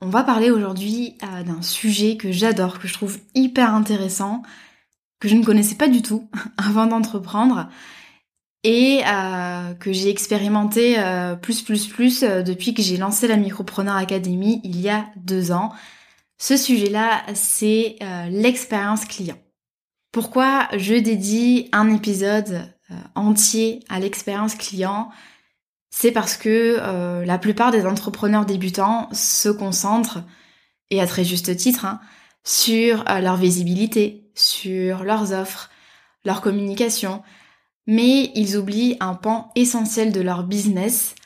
on va parler aujourd'hui euh, d'un sujet que j'adore, que je trouve hyper intéressant, que je ne connaissais pas du tout avant d'entreprendre et euh, que j'ai expérimenté euh, plus plus plus depuis que j'ai lancé la Micropreneur Academy il y a deux ans. Ce sujet-là, c'est l'expérience client. Pourquoi je dédie un épisode entier à l'expérience client? C'est parce que euh, la plupart des entrepreneurs débutants se concentrent, et à très juste titre, hein, sur euh, leur visibilité, sur leurs offres, leur communication, mais ils oublient un pan essentiel de leur business,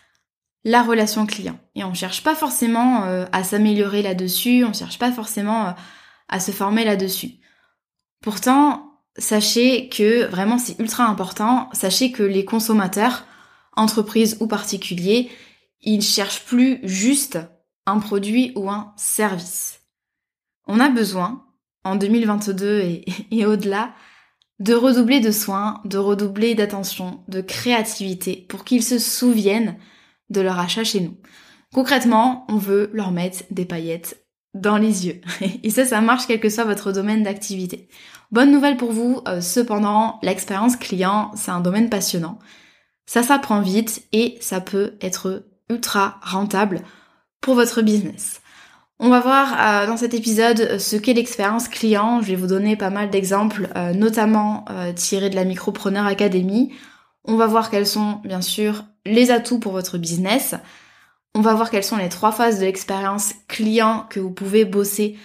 la relation client. Et on ne cherche pas forcément euh, à s'améliorer là-dessus, on ne cherche pas forcément à se former là-dessus. Pourtant, sachez que vraiment c'est ultra important, sachez que les consommateurs entreprise ou particulier, ils cherchent plus juste un produit ou un service. On a besoin, en 2022 et, au-delà, de redoubler de soins, de redoubler d'attention, de créativité pour qu'ils se souviennent de leur achat chez nous. Concrètement, on veut leur mettre des paillettes dans les yeux. Et ça, ça marche quel que soit votre domaine d'activité. Bonne nouvelle pour vous, euh, cependant, l'expérience client, c'est un domaine passionnant. Ça s'apprend vite et ça peut être ultra rentable pour votre business. On va voir euh, dans cet épisode ce qu'est l'expérience client. Je vais vous donner pas mal d'exemples, euh, notamment euh, tirés de la Micropreneur Academy. On va voir quels sont bien sûr les atouts pour votre business. On va voir quelles sont les trois phases de l'expérience client que vous pouvez bosser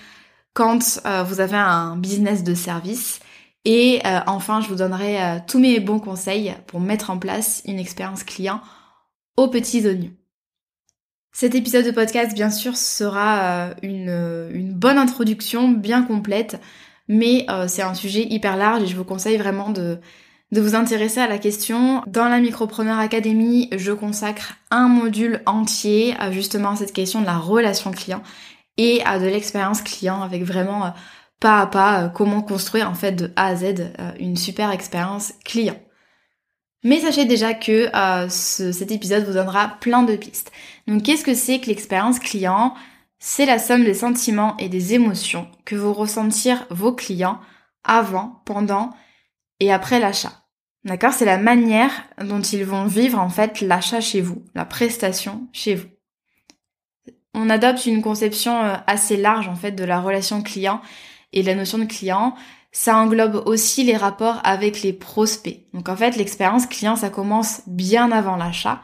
quand vous avez un business de service. Et euh, enfin, je vous donnerai euh, tous mes bons conseils pour mettre en place une expérience client aux petits oignons. Cet épisode de podcast, bien sûr, sera euh, une, bonne introduction, bien complète, mais c'est un sujet hyper large et je vous conseille vraiment de, vous intéresser à la question. Dans la Micropreneur Academy, je consacre un module entier à justement cette question de la relation client et à de l'expérience client avec vraiment pas à pas euh, comment construire en fait de A à Z euh, une super expérience client. Mais sachez déjà que euh, cet épisode vous donnera plein de pistes. Donc qu'est-ce que c'est que l'expérience client? C'est la somme des sentiments et des émotions que vont ressentir vos clients avant, pendant et après l'achat. D'accord? C'est la manière dont ils vont vivre en fait l'achat chez vous, la prestation chez vous. On adopte une conception assez large en fait de la relation client et la notion de client, ça englobe aussi les rapports avec les prospects. Donc en fait, l'expérience client, ça commence bien avant l'achat.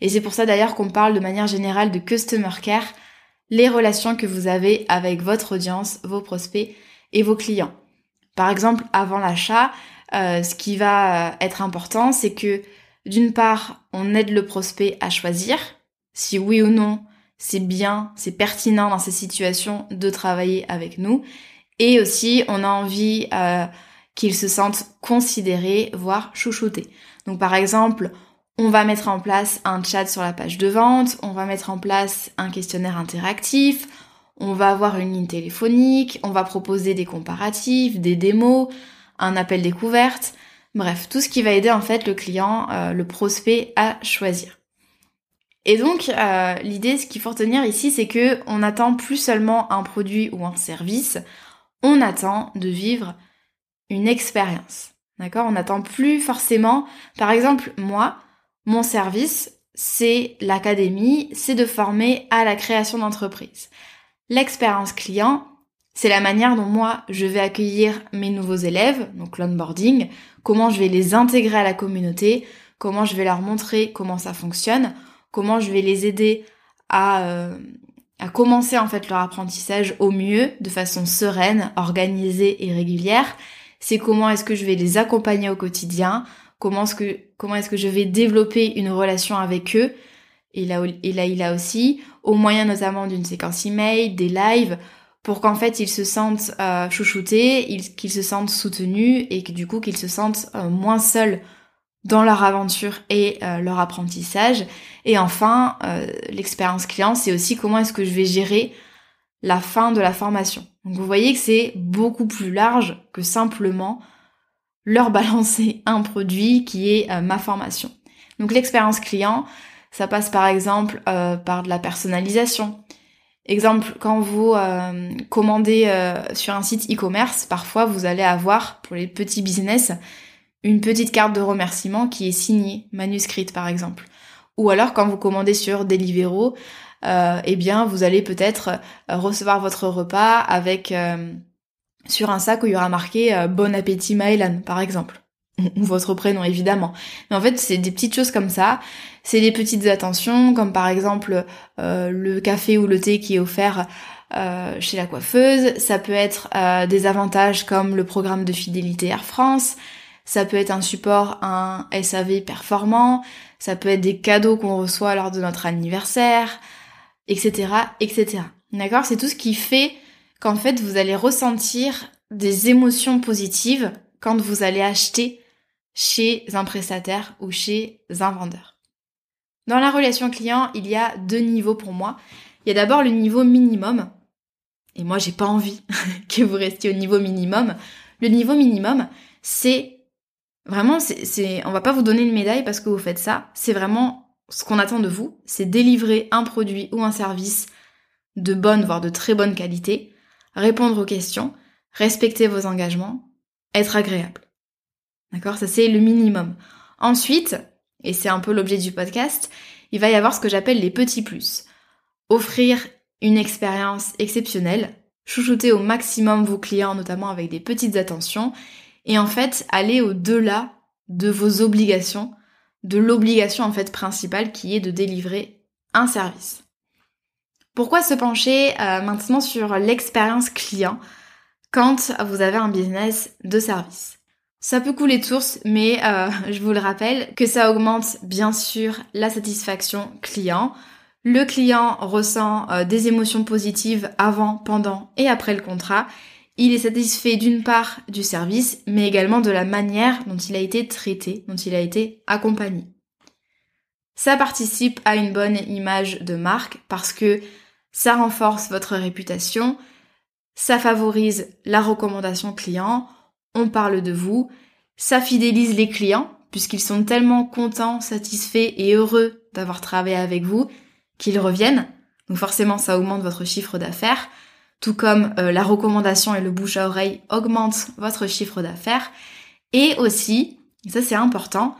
Et c'est pour ça d'ailleurs qu'on parle de manière générale de customer care, les relations que vous avez avec votre audience, vos prospects et vos clients. Par exemple, avant l'achat, euh, ce qui va être important, c'est que d'une part, on aide le prospect à choisir si oui ou non c'est bien, c'est pertinent dans ces situations de travailler avec nous. Et aussi, on a envie euh, qu'ils se sentent considérés, voire chouchoutés. Donc par exemple, on va mettre en place un chat sur la page de vente, on va mettre en place un questionnaire interactif, on va avoir une ligne téléphonique, on va proposer des comparatifs, des démos, un appel découverte. Bref, tout ce qui va aider en fait le client, euh, le prospect à choisir. Et donc euh, l'idée, ce qu'il faut retenir ici, c'est que on n'attend plus seulement un produit ou un service, on attend de vivre une expérience. D'accord? On n'attend plus forcément, par exemple, moi, mon service, c'est l'académie, c'est de former à la création d'entreprise. L'expérience client, c'est la manière dont moi je vais accueillir mes nouveaux élèves, donc l'onboarding, comment je vais les intégrer à la communauté, comment je vais leur montrer comment ça fonctionne, comment je vais les aider à, euh, à commencer en fait leur apprentissage au mieux, de façon sereine, organisée et régulière. C'est comment est-ce que je vais les accompagner au quotidien, comment est-ce que comment est-ce que je vais développer une relation avec eux. Et là, et là il a aussi, au moyen notamment d'une séquence email, des lives, pour qu'en fait ils se sentent euh, chouchoutés, qu'ils se sentent soutenus et que du coup qu'ils se sentent euh, moins seuls dans leur aventure et euh, leur apprentissage. Et enfin, euh, l'expérience client, c'est aussi comment est-ce que je vais gérer la fin de la formation. Donc vous voyez que c'est beaucoup plus large que simplement leur balancer un produit qui est euh, ma formation. Donc l'expérience client, ça passe par exemple par de la personnalisation. Exemple, quand vous commandez sur un site e-commerce, parfois vous allez avoir, pour les petits business, une petite carte de remerciement qui est signée, manuscrite par exemple. Ou alors quand vous commandez sur Deliveroo, euh, eh bien vous allez peut-être euh, recevoir votre repas avec euh, sur un sac où il y aura marqué euh, Bon appétit Maëlan par exemple. Ou votre prénom évidemment. Mais en fait c'est des petites choses comme ça. C'est des petites attentions comme par exemple le café ou le thé qui est offert chez la coiffeuse. Ça peut être des avantages comme le programme de fidélité Air France. Ça peut être un support, un SAV performant, ça peut être des cadeaux qu'on reçoit lors de notre anniversaire, etc., etc. D'accord? C'est tout ce qui fait qu'en fait vous allez ressentir des émotions positives quand vous allez acheter chez un prestataire ou chez un vendeur. Dans la relation client, il y a deux niveaux pour moi. Il y a d'abord le niveau minimum. Et moi, j'ai pas envie que vous restiez au niveau minimum. Le niveau minimum, c'est Vraiment, c'est, on va pas vous donner une médaille parce que vous faites ça. C'est vraiment ce qu'on attend de vous, c'est délivrer un produit ou un service de bonne, voire de très bonne qualité, répondre aux questions, respecter vos engagements, être agréable. D'accord? Ça, c'est le minimum. Ensuite, et c'est un peu l'objet du podcast, il va y avoir ce que j'appelle les petits plus. Offrir une expérience exceptionnelle, chouchouter au maximum vos clients, notamment avec des petites attentions, et en fait aller au-delà de vos obligations, de l'obligation en fait principale qui est de délivrer un service. Pourquoi se pencher euh, maintenant sur l'expérience client quand vous avez un business de service? Ça peut couler de source, mais euh, je vous le rappelle que ça augmente bien sûr la satisfaction client. Le client ressent euh, des émotions positives avant, pendant et après le contrat il est satisfait d'une part du service, mais également de la manière dont il a été traité, dont il a été accompagné. Ça participe à une bonne image de marque parce que ça renforce votre réputation, ça favorise la recommandation client, on parle de vous, ça fidélise les clients puisqu'ils sont tellement contents, satisfaits et heureux d'avoir travaillé avec vous qu'ils reviennent. Donc forcément ça augmente votre chiffre d'affaires tout comme euh, la recommandation et le bouche à oreille augmentent votre chiffre d'affaires. Et aussi, ça c'est important,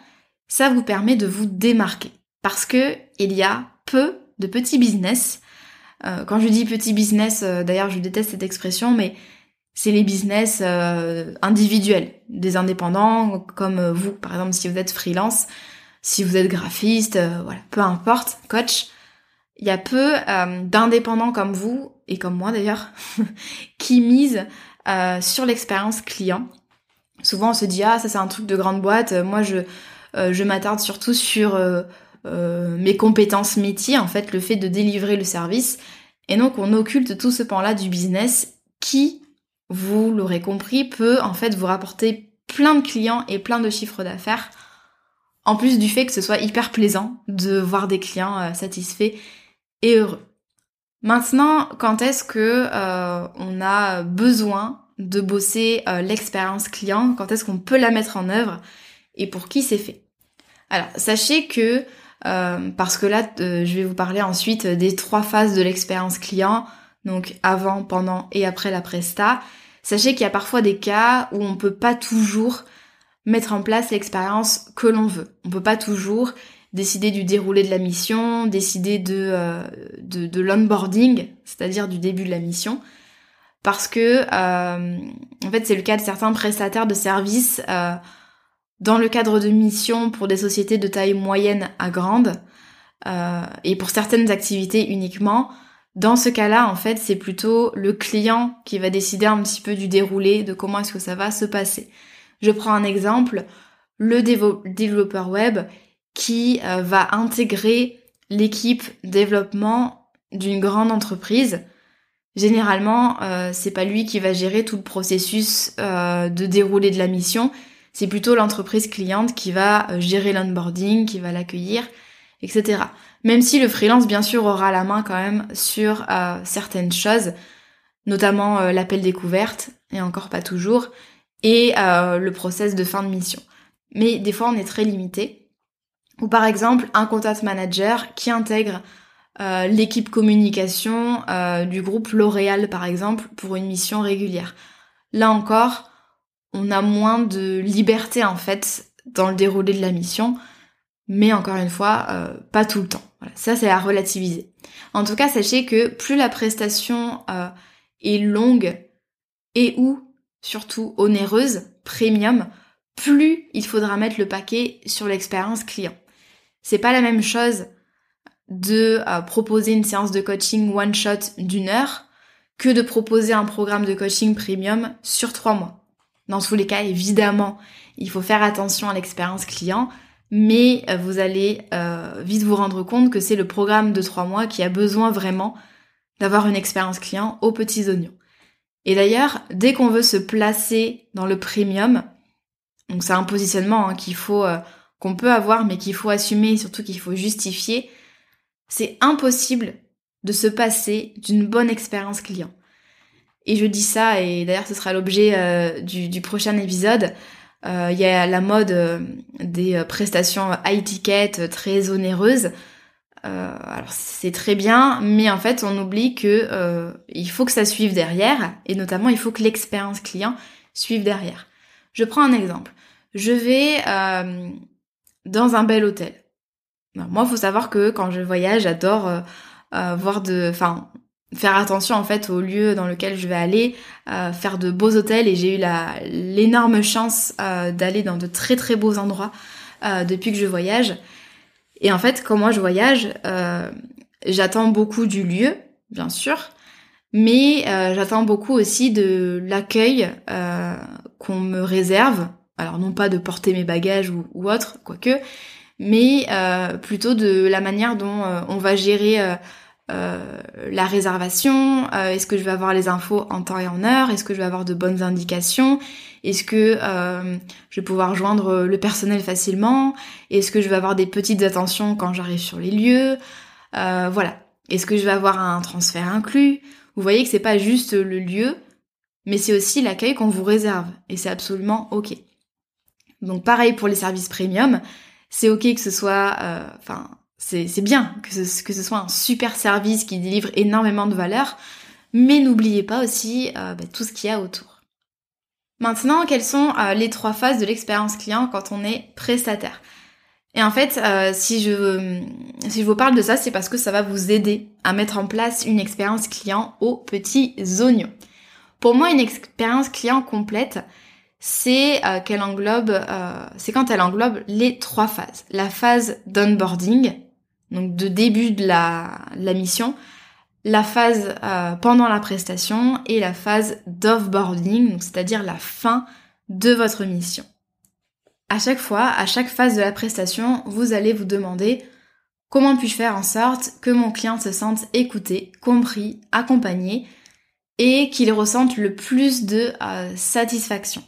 ça vous permet de vous démarquer. Parce que il y a peu de petits business. Euh, quand je dis petit business, euh, d'ailleurs je déteste cette expression, mais c'est les business individuels, des indépendants comme vous. Par exemple, si vous êtes freelance, si vous êtes graphiste, voilà, peu importe, coach, il y a peu d'indépendants comme vous, et comme moi d'ailleurs, qui misent euh, sur l'expérience client. Souvent on se dit ah ça c'est un truc de grande boîte, moi je, euh, je m'attarde surtout sur mes compétences métiers, en fait le fait de délivrer le service. Et donc on occulte tout ce pan-là du business qui, vous l'aurez compris, peut en fait vous rapporter plein de clients et plein de chiffres d'affaires. En plus du fait que ce soit hyper plaisant de voir des clients satisfaits et heureux. Maintenant, quand est-ce que euh, on a besoin de bosser euh, l'expérience client? Quand est-ce qu'on peut la mettre en œuvre? Et pour qui c'est fait? Alors, sachez que, euh, parce que là, je vais vous parler ensuite des trois phases de l'expérience client, donc avant, pendant et après la presta, sachez qu'il y a parfois des cas où on peut pas toujours mettre en place l'expérience que l'on veut. On peut pas toujours décider du déroulé de la mission, décider de, euh, de l'onboarding, c'est-à-dire du début de la mission. Parce que, euh, en fait, c'est le cas de certains prestataires de services euh, dans le cadre de missions pour des sociétés de taille moyenne à grande, et pour certaines activités uniquement. Dans ce cas-là, en fait, c'est plutôt le client qui va décider un petit peu du déroulé, de comment est-ce que ça va se passer. Je prends un exemple, le développeur web, qui euh, va intégrer l'équipe développement d'une grande entreprise. Généralement, euh, c'est pas lui qui va gérer tout le processus euh, de déroulé de la mission, c'est plutôt l'entreprise cliente qui va gérer l'onboarding, qui va l'accueillir, etc. Même si le freelance, bien sûr, aura la main quand même sur certaines choses, notamment l'appel découverte, et encore pas toujours, et le process de fin de mission. Mais des fois, on est très limité. Ou par exemple un contact manager qui intègre euh, l'équipe communication euh, du groupe L'Oréal par exemple pour une mission régulière. Là encore, on a moins de liberté en fait dans le déroulé de la mission, mais encore une fois, euh, pas tout le temps. Voilà, ça c'est à relativiser. En tout cas, sachez que plus la prestation est longue et ou surtout onéreuse, premium, plus il faudra mettre le paquet sur l'expérience client. C'est pas la même chose de euh, proposer une séance de coaching one shot d'une heure que de proposer un programme de coaching premium sur trois mois. Dans tous les cas, évidemment, il faut faire attention à l'expérience client, mais euh, vous allez euh, vite vous rendre compte que c'est le programme de trois mois qui a besoin vraiment d'avoir une expérience client aux petits oignons. Et d'ailleurs, dès qu'on veut se placer dans le premium, donc c'est un positionnement hein, qu'il faut qu'on peut avoir mais qu'il faut assumer et surtout qu'il faut justifier, c'est impossible de se passer d'une bonne expérience client. Et je dis ça, et d'ailleurs ce sera l'objet euh, du, prochain épisode. Euh, il y a la mode euh, des prestations high ticket très onéreuses. alors c'est très bien, mais en fait on oublie que il faut que ça suive derrière, et notamment il faut que l'expérience client suive derrière. Je prends un exemple. Je vais dans un bel hôtel. moi, il faut savoir que quand je voyage, j'adore euh, euh, voir de, enfin, faire attention en fait au lieu dans lequel je vais aller, euh, faire de beaux hôtels et j'ai eu la l'énorme chance d'aller dans de très très beaux endroits depuis que je voyage. Et en fait, quand moi je voyage, j'attends beaucoup du lieu, bien sûr, mais j'attends beaucoup aussi de l'accueil qu'on me réserve alors non pas de porter mes bagages ou, autre, quoique, mais euh, plutôt de la manière dont euh, on va gérer euh, la réservation, est-ce que je vais avoir les infos en temps et en heure, est-ce que je vais avoir de bonnes indications, est-ce que je vais pouvoir joindre le personnel facilement, est-ce que je vais avoir des petites attentions quand j'arrive sur les lieux, voilà, est-ce que je vais avoir un transfert inclus, vous voyez que c'est pas juste le lieu, mais c'est aussi l'accueil qu'on vous réserve, et c'est absolument ok. Donc pareil pour les services premium, c'est ok que ce soit, euh, enfin c'est bien que ce, soit un super service qui délivre énormément de valeur, mais n'oubliez pas aussi euh, bah, tout ce qu'il y a autour. Maintenant, quelles sont euh, les trois phases de l'expérience client quand on est prestataire? Et en fait, si, je, si je vous parle de ça, c'est parce que ça va vous aider à mettre en place une expérience client aux petits oignons. Pour moi, une expérience client complète, c'est euh, qu'elle englobe, euh, c'est quand elle englobe les trois phases. La phase d'onboarding, donc de début de la, mission, la phase euh, pendant la prestation et la phase d'offboarding, c'est-à-dire la fin de votre mission. À chaque fois, à chaque phase de la prestation, vous allez vous demander comment puis-je faire en sorte que mon client se sente écouté, compris, accompagné et qu'il ressente le plus de satisfaction.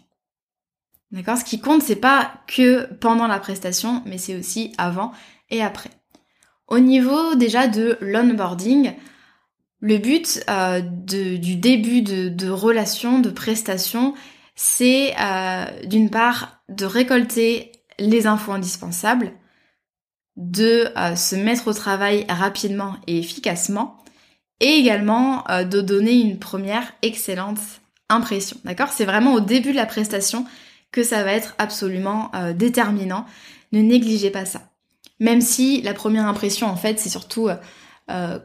D'accord? Ce qui compte, c'est pas que pendant la prestation, mais c'est aussi avant et après. Au niveau déjà de l'onboarding, le but euh, du début de, relation, de prestation, c'est euh, d'une part de récolter les infos indispensables, de euh, se mettre au travail rapidement et efficacement, et également de donner une première excellente impression. D'accord? C'est vraiment au début de la prestation que ça va être absolument euh, déterminant. Ne négligez pas ça. Même si la première impression, en fait, c'est surtout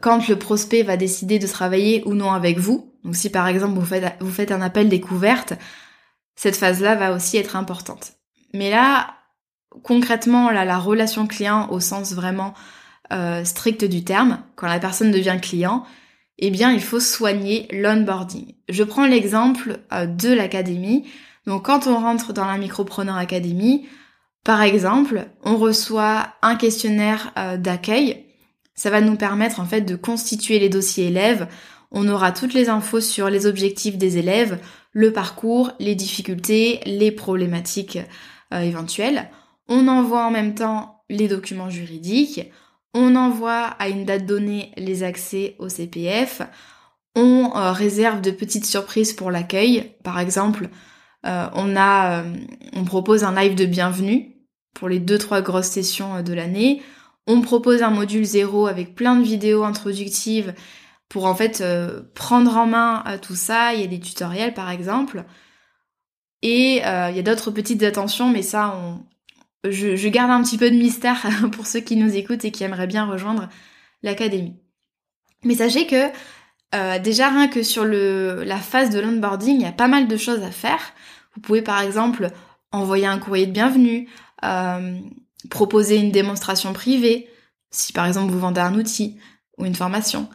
quand le prospect va décider de travailler ou non avec vous. Donc si par exemple vous faites, un appel découverte, cette phase-là va aussi être importante. Mais là, concrètement, la relation client au sens vraiment euh, strict du terme, quand la personne devient client, eh bien, il faut soigner l'onboarding. Je prends l'exemple euh, de l'académie. Donc, quand on rentre dans la Micropreneur Academy, par exemple, on reçoit un questionnaire euh, d'accueil. Ça va nous permettre en fait de constituer les dossiers élèves. On aura toutes les infos sur les objectifs des élèves, le parcours, les difficultés, les problématiques éventuelles. On envoie en même temps les documents juridiques, on envoie à une date donnée les accès au CPF, on euh, réserve de petites surprises pour l'accueil. Par exemple, euh, euh, on propose un live de bienvenue pour les deux trois grosses sessions de l'année. On propose un module zéro avec plein de vidéos introductives pour en fait prendre en main tout ça. Il y a des tutoriels par exemple. Et il y a d'autres petites attentions, mais ça, on, je, garde un petit peu de mystère pour ceux qui nous écoutent et qui aimeraient bien rejoindre l'académie. Mais sachez que euh, déjà rien que sur la phase de l'onboarding, il y a pas mal de choses à faire. Vous pouvez par exemple envoyer un courrier de bienvenue, euh, proposer une démonstration privée, si par exemple vous vendez un outil ou une formation.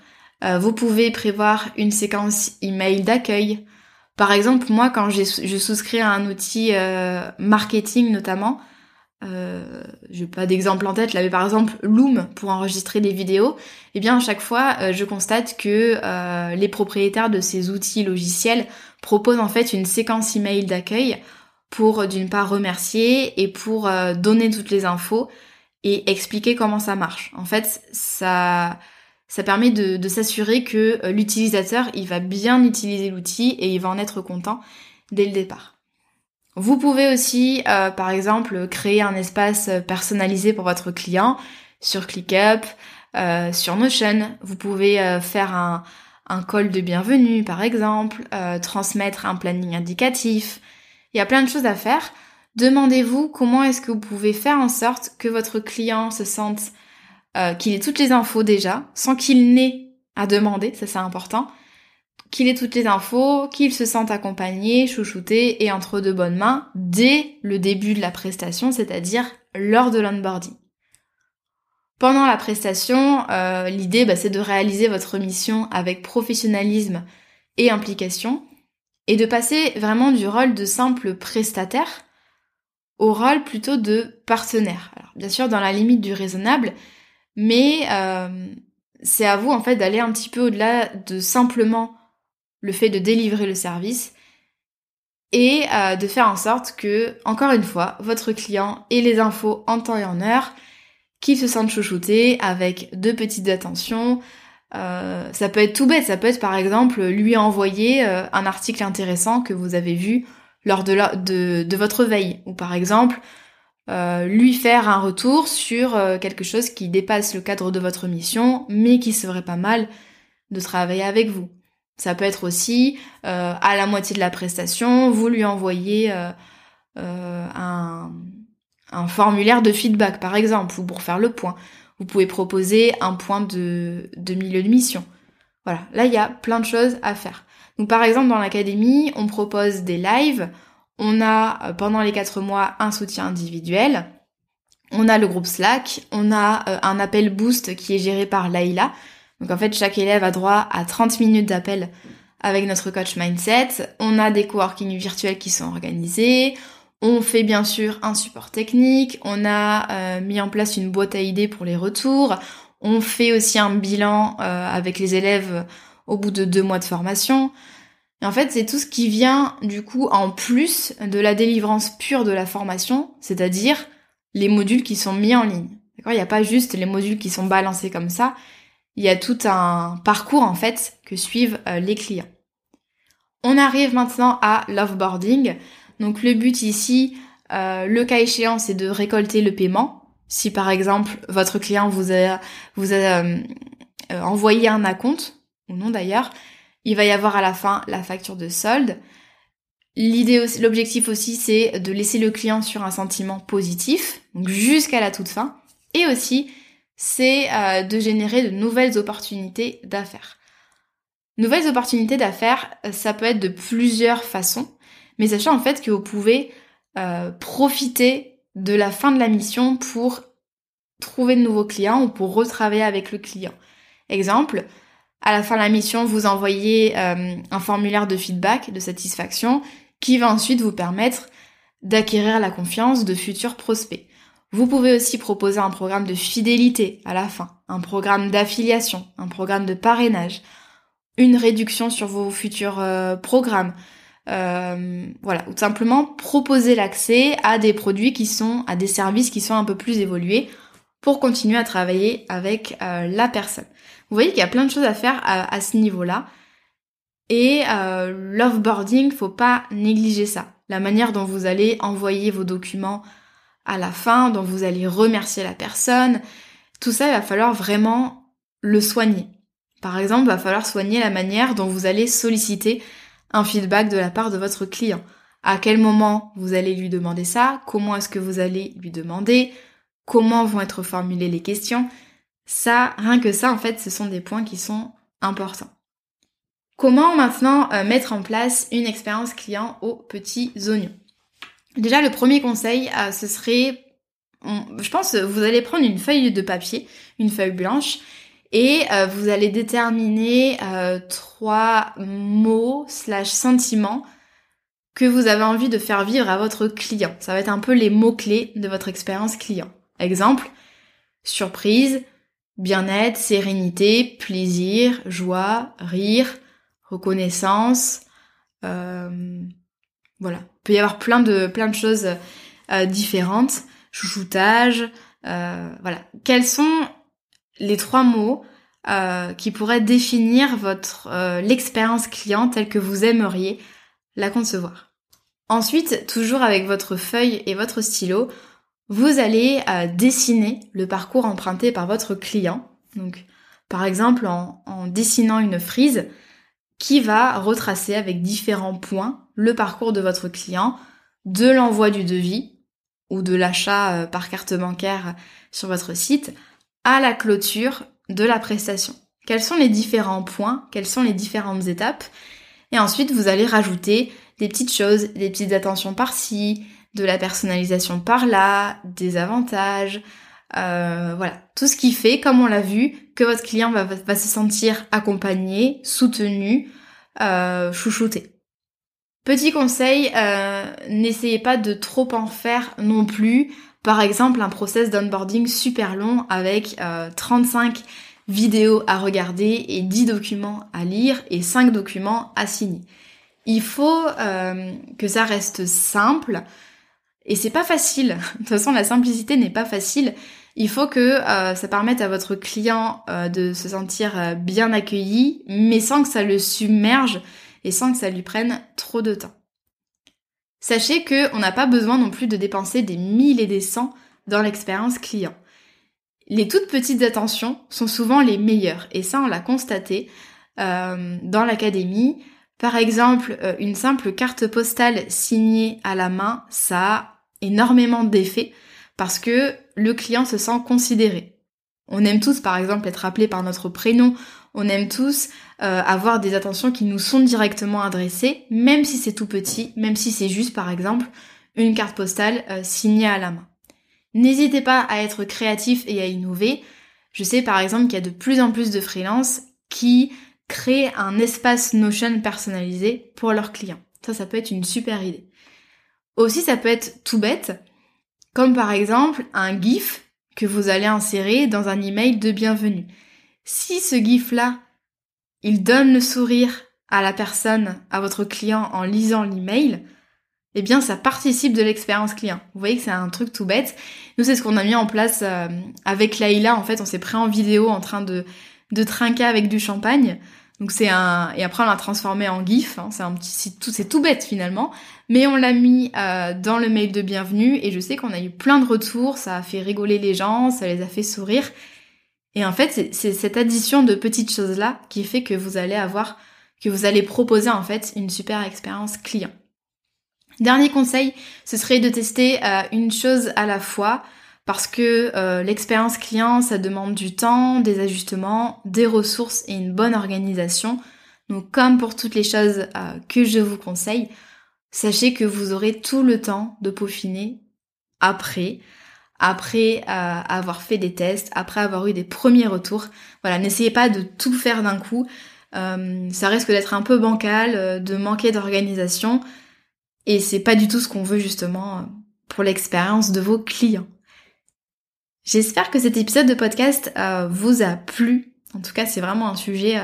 Euh, vous pouvez prévoir une séquence email d'accueil. Par exemple, moi, quand je souscris à un outil marketing notamment, euh, j'ai pas d'exemple en tête là, mais par exemple Loom pour enregistrer des vidéos, eh bien à chaque fois euh, je constate que euh, les propriétaires de ces outils logiciels proposent en fait une séquence email d'accueil pour d'une part remercier et pour donner toutes les infos et expliquer comment ça marche. En fait, ça ça permet de, de s'assurer que l'utilisateur il va bien utiliser l'outil et il va en être content dès le départ. Vous pouvez aussi, euh, par exemple, créer un espace personnalisé pour votre client sur ClickUp, euh, sur Notion. Vous pouvez euh, faire un, un, call de bienvenue, par exemple, transmettre un planning indicatif. Il y a plein de choses à faire. Demandez-vous comment est-ce que vous pouvez faire en sorte que votre client se sente qu'il ait toutes les infos déjà, sans qu'il n'ait à demander, ça c'est important, qu'il ait toutes les infos, qu'il se sente accompagné, chouchouté et entre de bonnes mains dès le début de la prestation, c'est-à-dire lors de l'onboarding. Pendant la prestation, euh, l'idée bah, c'est de réaliser votre mission avec professionnalisme et implication et de passer vraiment du rôle de simple prestataire au rôle plutôt de partenaire. Alors bien sûr dans la limite du raisonnable, mais euh, c'est à vous en fait d'aller un petit peu au-delà de simplement le fait de délivrer le service et euh, de faire en sorte que, encore une fois, votre client ait les infos en temps et en heure, qu'il se sente chouchouté avec de petites attentions. Euh, ça peut être tout bête, ça peut être par exemple lui envoyer euh, un article intéressant que vous avez vu lors de, de, de votre veille, ou par exemple lui faire un retour sur quelque chose qui dépasse le cadre de votre mission, mais qui serait pas mal de travailler avec vous. Ça peut être aussi euh, à la moitié de la prestation, vous lui envoyez euh, euh, un, formulaire de feedback par exemple, ou pour faire le point. Vous pouvez proposer un point de, milieu de mission. Voilà, là il y a plein de choses à faire. Donc par exemple dans l'académie, on propose des lives, on a pendant les quatre mois un soutien individuel, on a le groupe Slack, on a un appel boost qui est géré par Laïla, donc en fait, chaque élève a droit à 30 minutes d'appel avec notre coach mindset. On a des coworking virtuels qui sont organisés. On fait bien sûr un support technique. On a euh, mis en place une boîte à idées pour les retours. On fait aussi un bilan euh, avec les élèves au bout de deux mois de formation. Et en fait, c'est tout ce qui vient du coup en plus de la délivrance pure de la formation, c'est-à-dire les modules qui sont mis en ligne. D'accord? Il n'y a pas juste les modules qui sont balancés comme ça il y a tout un parcours en fait que suivent euh, les clients. On arrive maintenant à l'offboarding. Donc le but ici, Euh, le cas échéant, c'est de récolter le paiement. Si par exemple votre client vous a, euh, envoyé un acompte, ou non d'ailleurs, il va y avoir à la fin la facture de solde. L'objectif aussi, c'est de laisser le client sur un sentiment positif, jusqu'à la toute fin. Et aussi, c'est de générer de nouvelles opportunités d'affaires. Nouvelles opportunités d'affaires, ça peut être de plusieurs façons, mais sachez en fait que vous pouvez euh, profiter de la fin de la mission pour trouver de nouveaux clients ou pour retravailler avec le client. Exemple, à la fin de la mission, vous envoyez euh, un formulaire de feedback, de satisfaction, qui va ensuite vous permettre d'acquérir la confiance de futurs prospects. Vous pouvez aussi proposer un programme de fidélité à la fin, un programme d'affiliation, un programme de parrainage, une réduction sur vos futurs euh, programmes, euh, voilà, ou simplement proposer l'accès à des produits qui sont, à des services qui sont un peu plus évolués pour continuer à travailler avec euh, la personne. Vous voyez qu'il y a plein de choses à faire à, ce niveau-là. Et l'offboarding, faut pas négliger ça. La manière dont vous allez envoyer vos documents à la fin, dont vous allez remercier la personne, tout ça, il va falloir vraiment le soigner. Par exemple, il va falloir soigner la manière dont vous allez solliciter un feedback de la part de votre client. À quel moment vous allez lui demander ça Comment est-ce que vous allez lui demander Comment vont être formulées les questions Ça, rien que ça, en fait, ce sont des points qui sont importants. Comment maintenant euh, mettre en place une expérience client aux petits oignons? Déjà, le premier conseil, euh, ce serait, je pense, vous allez prendre une feuille de papier, une feuille blanche, et euh, vous allez déterminer euh, trois mots slash sentiments que vous avez envie de faire vivre à votre client. Ça va être un peu les mots-clés de votre expérience client. Exemple, surprise, bien-être, sérénité, plaisir, joie, rire, reconnaissance. Voilà. Il peut y avoir plein de, choses différentes. Chouchoutage. voilà. Quels sont les trois mots euh, qui pourraient définir votre euh, l'expérience client telle que vous aimeriez la concevoir? Ensuite, toujours avec votre feuille et votre stylo, vous allez euh, dessiner le parcours emprunté par votre client. Donc, par exemple, en dessinant une frise qui va retracer avec différents points le parcours de votre client, de l'envoi du devis ou de l'achat par carte bancaire sur votre site à la clôture de la prestation. Quels sont les différents points, quelles sont les différentes étapes? Et ensuite vous allez rajouter des petites choses, des petites attentions par-ci, de la personnalisation par-là, des avantages, euh, voilà, tout ce qui fait, comme on l'a vu, votre client va, se sentir accompagné, soutenu, euh, chouchouté. Petit conseil, euh, n'essayez pas de trop en faire non plus. Par exemple, un process d'onboarding super long avec 35 euh, vidéos à regarder et 10 documents à lire et 5 documents à signer. Il faut que ça reste simple et c'est pas facile. De toute façon, la simplicité n'est pas facile. Il faut que euh, ça permette à votre client de se sentir bien accueilli, mais sans que ça le submerge et sans que ça lui prenne trop de temps. Sachez qu'on n'a pas besoin non plus de dépenser des mille et des cents dans l'expérience client. Les toutes petites attentions sont souvent les meilleures, et ça on l'a constaté euh, dans l'académie. Par exemple, euh, une simple carte postale signée à la main, ça a énormément d'effets parce que le client se sent considéré. On aime tous par exemple être appelé par notre prénom, on aime tous euh, avoir des attentions qui nous sont directement adressées, même si c'est tout petit, même si c'est juste par exemple une carte postale euh, signée à la main. N'hésitez pas à être créatif et à innover. Je sais par exemple qu'il y a de plus en plus de freelances qui créent un espace Notion personnalisé pour leurs clients. Ça, ça peut être une super idée. Aussi, ça peut être tout bête, comme par exemple un GIF que vous allez insérer dans un email de bienvenue. Si ce GIF-là, il donne le sourire à la personne, à votre client en lisant l'email, eh bien ça participe de l'expérience client. Vous voyez que c'est un truc tout bête. Nous c'est ce qu'on a mis en place euh, avec Laïla. En fait, on s'est pris en vidéo en train de, de trinquer avec du champagne. Donc c'est un et après on l'a transformé en GIF. Hein. c'est un petit, c'est tout, c'est tout bête finalement, mais on l'a mis euh, dans le mail de bienvenue et je sais qu'on a eu plein de retours. Ça a fait rigoler les gens, ça les a fait sourire. Et en fait, c'est cette addition de petites choses là qui fait que vous allez avoir, que vous allez proposer en fait une super expérience client. Dernier conseil, ce serait de tester euh, une chose à la fois parce que euh, l'expérience client, ça demande du temps, des ajustements, des ressources et une bonne organisation. Donc comme pour toutes les choses euh, que je vous conseille, sachez que vous aurez tout le temps de peaufiner après, après avoir fait des tests, après avoir eu des premiers retours. Voilà, n'essayez pas de tout faire d'un coup. ça risque d'être un peu bancal, de manquer d'organisation. Et c'est pas du tout ce qu'on veut justement euh, pour l'expérience de vos clients. J'espère que cet épisode de podcast euh, vous a plu. En tout cas, c'est vraiment un sujet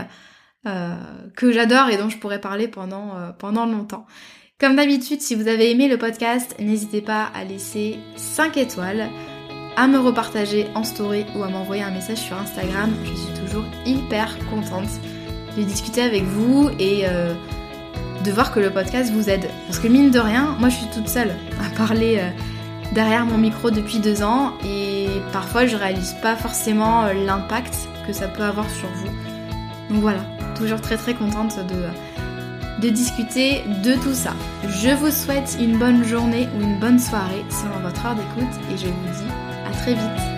euh, que j'adore et dont je pourrais parler pendant, pendant longtemps. Comme d'habitude, si vous avez aimé le podcast, n'hésitez pas à laisser 5 étoiles, à me repartager en story ou à m'envoyer un message sur Instagram. Je suis toujours hyper contente de discuter avec vous et de voir que le podcast vous aide. Parce que mine de rien, moi je suis toute seule à parler euh, derrière mon micro depuis deux ans et parfois je réalise pas forcément euh, l'impact que ça peut avoir sur vous. Donc voilà, toujours très très contente de discuter de tout ça. Je vous souhaite une bonne journée ou une bonne soirée selon votre heure d'écoute et je vous dis à très vite.